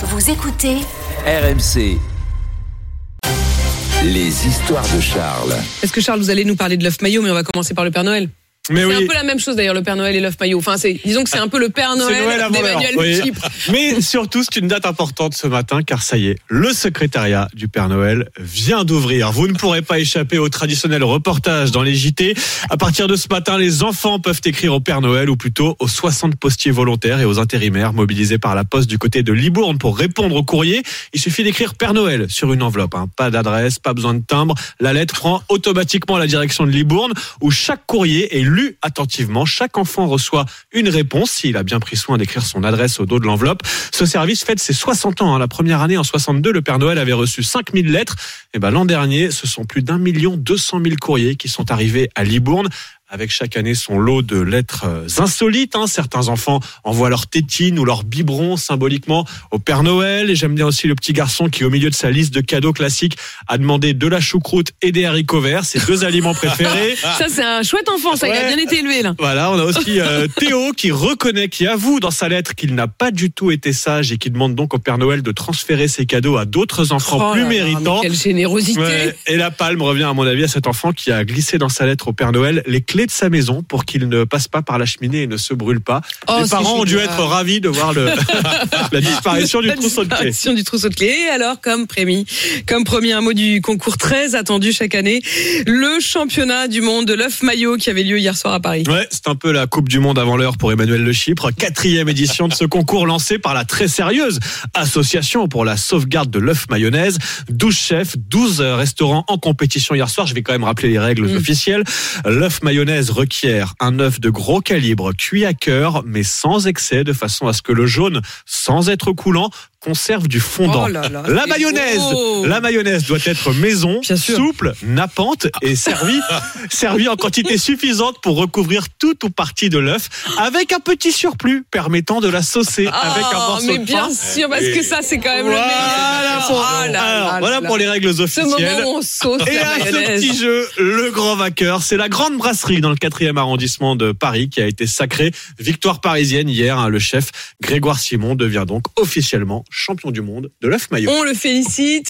Vous écoutez RMC. Les histoires de Charles. Est-ce que Charles, vous allez nous parler de l'œuf maillot, mais on va commencer par le Père Noël. Mais C'est oui. un peu la même chose d'ailleurs, le Père Noël et l'œuf maillot. Enfin, c'est, disons que c'est un peu le Père Noël Noël d'Emmanuel Oui. Chypre. Mais surtout, c'est une date importante ce matin, car ça y est, le secrétariat du Père Noël vient d'ouvrir. Vous ne pourrez pas échapper au traditionnel reportage dans les JT. À partir de ce matin, les enfants peuvent écrire au Père Noël, ou plutôt aux 60 postiers volontaires et aux intérimaires mobilisés par la poste du côté de Libourne pour répondre au courrier. Il suffit d'écrire Père Noël sur une enveloppe. hein. Pas d'adresse, pas besoin de timbre. La lettre prend automatiquement la direction de Libourne, où chaque courrier est lu attentivement. Chaque enfant reçoit une réponse s'il a bien pris soin d'écrire son adresse au dos de l'enveloppe. Ce service fête ses 60 ans. hein. La première année, en 62, le Père Noël avait reçu 5000 lettres. Et ben, l'an dernier, ce sont plus d'un million deux cent mille courriers qui sont arrivés à Libourne. Avec chaque année son lot de lettres euh, insolites. hein. Certains enfants envoient leur tétine ou leur biberon symboliquement au Père Noël. Et j'aime bien aussi le petit garçon qui, au milieu de sa liste de cadeaux classiques, a demandé de la choucroute et des haricots verts, ses deux aliments préférés. Ça, c'est un chouette enfant, ça, il a Ouais. bien été élevé, là. Voilà, on a aussi euh, Théo qui reconnaît, qui avoue dans sa lettre qu'il n'a pas du tout été sage et qui demande donc au Père Noël de transférer ses cadeaux à d'autres enfants Oh plus là méritants. Quelle générosité. Ouais, et la palme revient à mon avis à cet enfant qui a glissé dans sa lettre au Père Noël les clés de sa maison pour qu'il ne passe pas par la cheminée et ne se brûle pas. Oh, les parents ont dû être ravis de voir le, la disparition du La trousseau de disparition du trousseau de clés. Et alors, comme prémis, comme promis, un mot du concours très attendu chaque année, le championnat du monde de l'œuf maillot qui avait lieu hier soir à Paris. Ouais, c'est un peu la Coupe du Monde avant l'heure pour Emmanuel Le Chypre. Quatrième édition de ce concours lancé par la très sérieuse Association pour la sauvegarde de l'œuf mayonnaise. 12 chefs, 12 restaurants en compétition hier soir. Je vais quand même rappeler les règles Mm. officielles. L'œuf mayonnaise requiert un œuf de gros calibre, cuit à cœur, mais sans excès, de façon à ce que le jaune, sans être coulant, conserve du fondant. Oh là là, la mayonnaise, beau. la mayonnaise doit être maison, souple, nappante et servie, servie en quantité suffisante pour recouvrir tout ou partie de l'œuf, avec un petit surplus permettant de la saucer avec un Ah, morceau mais de bien pain. sûr, parce que ça, c'est quand même le Voilà meilleur. pour, là là alors, là voilà là. pour les règles Ce officielles. moment où on sauce Et la à ce petit jeu, le grand vainqueur, c'est la grande brasserie dans le quatrième arrondissement de Paris qui a été sacrée victoire parisienne hier. hein. Le chef Grégoire Simon devient donc officiellement champion du monde de l'œuf maillot. On le félicite.